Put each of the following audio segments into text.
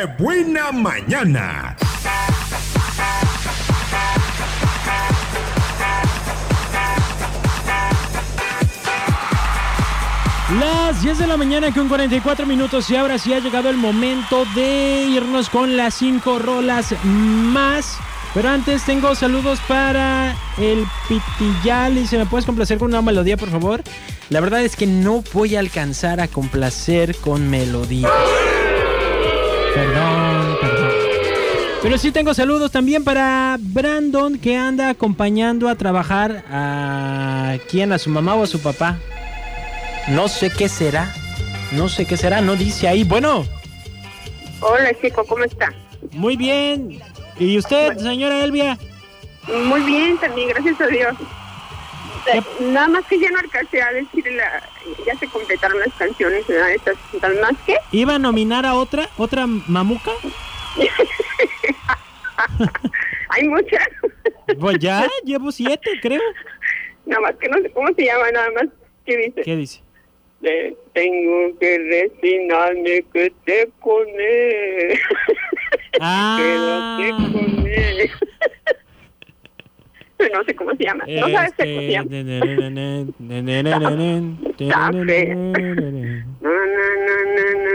¡Qué buena mañana! Las 10 de la mañana con 44 minutos y ahora sí ha llegado el momento de irnos con las 5 rolas más. Pero antes tengo saludos para el Pitillal y se me puedes complacer con una melodía por favor. La verdad es que no voy a alcanzar a complacer con melodía. Perdón, perdón. Pero sí tengo saludos también para Brandon que anda acompañando a trabajar a quién, a su mamá o a su papá. No sé qué será. No sé qué será, no dice ahí. Bueno. Hola, chico, ¿cómo está? Muy bien. ¿Y usted, señora Elvia? Muy bien, también, gracias a Dios. Eh, Nada más que ya no alcancé a decir la... Ya se completaron las canciones, ¿verdad? Estas, ¿tal más que? ¿Iba a nominar a otra? ¿Otra mamuca? Hay muchas. Pues ya, llevo siete, creo. Nada más que no sé cómo se llama, nada más. ¿Qué dice? ¿Qué dice? Tengo que resignarme que te con él. Ah. Quédate con él. No sé cómo se llama. No sabes Este, cómo se llama.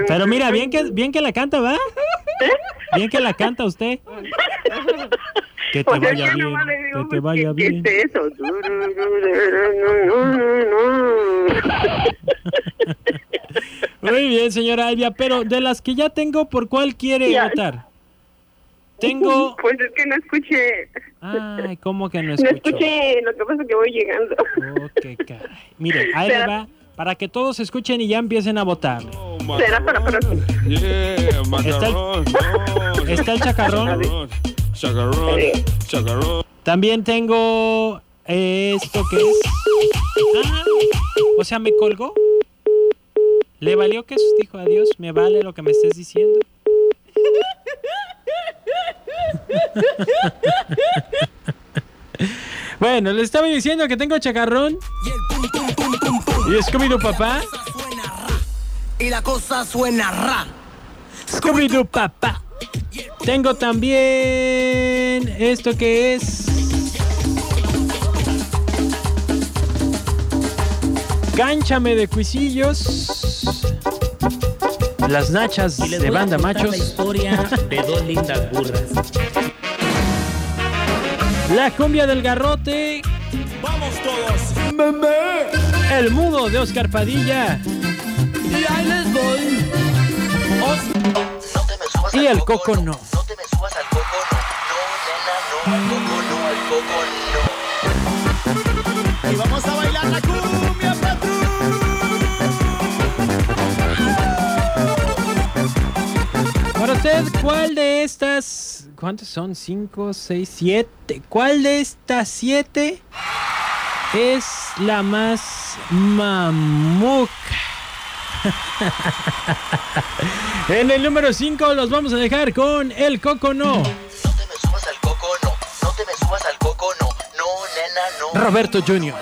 Pero mira, bien que, bien que la canta, ¿va? Bien que la canta usted. Que te Pues vaya bien, digo, que te pues, vaya ¿qué- bien. ¿Qué es eso? Muy bien, señora Elvia, pero de las que ya tengo, ¿por cuál quiere Ya. votar? Tengo... Pues es que no escuché. Ay, ¿cómo que no No escucho? escuché, lo que pasa es que voy llegando. Oh, qué caray. Mire, ahí va, para que todos escuchen y ya empiecen a votar. Será para para Está el, está el chacarrón. También tengo esto que es... Ah, o sea, me colgó. ¿Le valió que dijo adiós? ¿Me vale lo que me estés diciendo? Bueno, le estaba diciendo que tengo chacarrón. Y Scooby-Doo papá. Y la cosa suena ra. Scooby-Doo papá. Tengo también esto que es... Gánchame de cuisillos. Las nachas de banda machos. la historia de dos lindas burras. La cumbia del garrote. ¡Vamos todos! ¡Mamá! El mudo de Oscar Padilla. Y ahí les voy. Y el coco no. Y vamos a bailar la cumbia, patrón. Para usted, ¿cuál de estas... ¿Cuántas son? ¿Cinco, seis, siete? ¿Cuál de estas siete es la más mamuca? en el número 5 los vamos a dejar con el coco no. Roberto Jr.